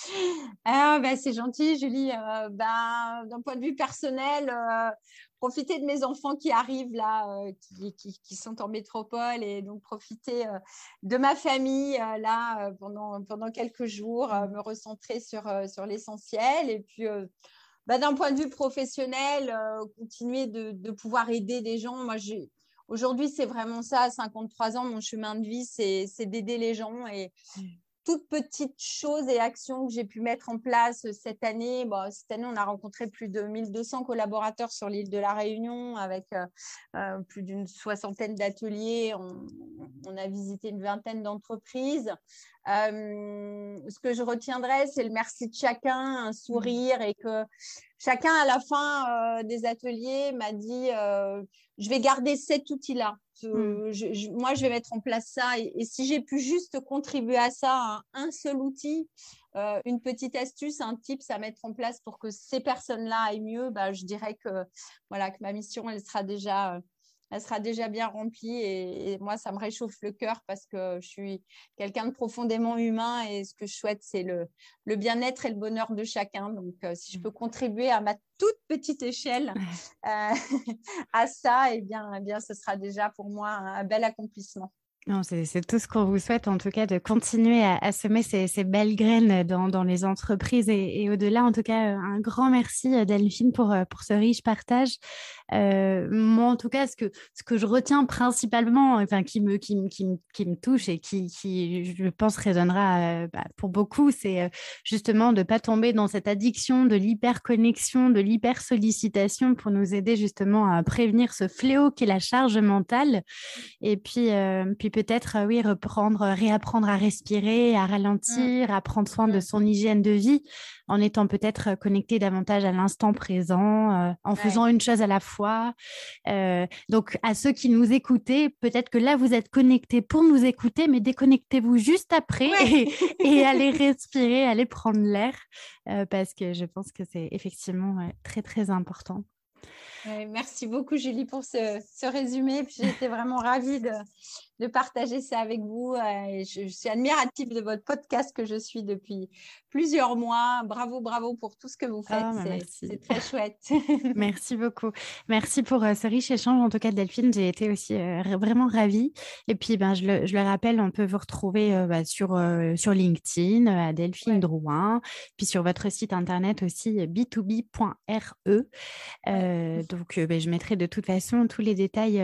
ah, bah, c'est gentil, Julie. Euh, bah, d'un point de vue personnel, euh, profiter de mes enfants qui arrivent là, euh, qui, sont en métropole et donc profiter de ma famille là pendant, pendant quelques jours, me recentrer sur, sur l'essentiel et puis bah, d'un point de vue professionnel, continuer de, de, pouvoir aider des gens. Moi, aujourd'hui, c'est vraiment ça, à 53 ans, mon chemin de vie, c'est d'aider les gens et, mmh toutes petites choses et actions que j'ai pu mettre en place cette année. Cette année, on a rencontré plus de 1200 collaborateurs sur l'île de la Réunion avec euh, euh, plus d'une soixantaine d'ateliers. On, a visité une vingtaine d'entreprises. Euh, ce que je retiendrai, c'est le merci de chacun, un sourire et que chacun à la fin des ateliers m'a dit je vais garder cet outil-là. Hmm. moi, je vais mettre en place ça. Et, si j'ai pu juste contribuer à ça, un seul outil, euh, une petite astuce, un tips à mettre en place pour que ces personnes-là aillent mieux, bah, je dirais que, voilà, que ma mission, elle sera déjà elle sera déjà bien remplie. Et, moi, ça me réchauffe le cœur parce que je suis quelqu'un de profondément humain et ce que je souhaite, c'est le, le bien-être et le bonheur de chacun. Donc, euh, si je peux contribuer à ma toute petite échelle euh, à ça, eh bien, eh bien, ce sera déjà pour moi un, bel accomplissement. C'est tout ce qu'on vous souhaite, en tout cas, de continuer à, semer ces, belles graines dans, les entreprises et, au-delà. En tout cas, un grand merci, euh, Delphine, pour, euh, pour ce riche partage. Euh, moi, en tout cas, ce que, ce que je retiens principalement, enfin, qui me, qui, qui, qui me touche et qui, qui, je pense, résonnera bah, pour beaucoup, c'est justement de ne pas tomber dans cette addiction de l'hyperconnexion, de l'hypersollicitation pour nous aider justement à prévenir ce fléau qui est la charge mentale. Et puis, puis peut-être, euh, oui, reprendre, euh, réapprendre à respirer, à ralentir, à prendre soin de son hygiène de vie en étant peut-être euh, connecté davantage à l'instant présent, en faisant une chose à la fois. donc, à ceux qui nous écoutaient, peut-être que là, vous êtes connectés pour nous écouter, mais déconnectez-vous juste après et, allez respirer, allez prendre l'air, parce que je pense que c'est effectivement très, très important. Merci beaucoup, Julie, pour ce, ce résumé. J'étais vraiment ravie de, de partager ça avec vous. Euh, je, suis admirative de votre podcast que je suis depuis plusieurs mois. Bravo, bravo pour tout ce que vous faites. Ah, bah, c'est très chouette. merci beaucoup. Merci pour euh, ce riche échange. En tout cas, Delphine, j'ai été aussi euh, vraiment ravie. Et puis, ben, je, le, je, le, rappelle, on peut vous retrouver bah, sur, sur LinkedIn, à Delphine Drouin, puis sur votre site internet aussi, b2b.re. donc, ben, je mettrai de toute façon tous les détails,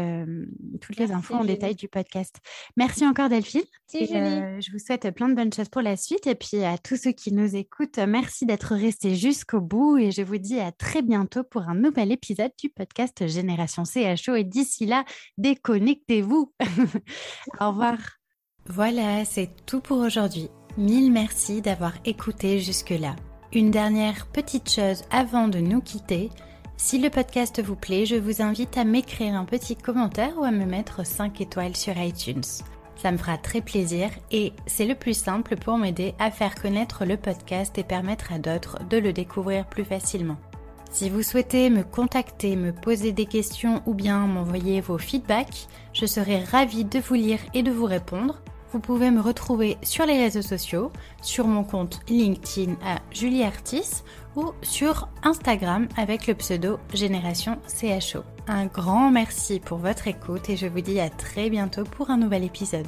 toutes les infos en détail du podcast Merci encore Delphine. Euh, je vous souhaite plein de bonnes choses pour la suite. Et puis à tous ceux qui nous écoutent, merci d'être restés jusqu'au bout. Et je vous dis à très bientôt pour un nouvel épisode du podcast Génération CHO. Et d'ici là, déconnectez-vous. Au revoir. Voilà, c'est tout pour aujourd'hui. Mille merci d'avoir écouté jusque-là. Une dernière petite chose avant de nous quitter. Si le podcast vous plaît, je vous invite à m'écrire un petit commentaire ou à me mettre 5 étoiles sur iTunes. Ça me fera très plaisir et c'est le plus simple pour m'aider à faire connaître le podcast et permettre à d'autres de le découvrir plus facilement. Si vous souhaitez me contacter, me poser des questions ou bien m'envoyer vos feedbacks, je serai ravie de vous lire et de vous répondre. Vous pouvez me retrouver sur les réseaux sociaux, sur mon compte LinkedIn à Julie Artis ou sur Instagram avec le pseudo Génération CHO. Un grand merci pour votre écoute et je vous dis à très bientôt pour un nouvel épisode.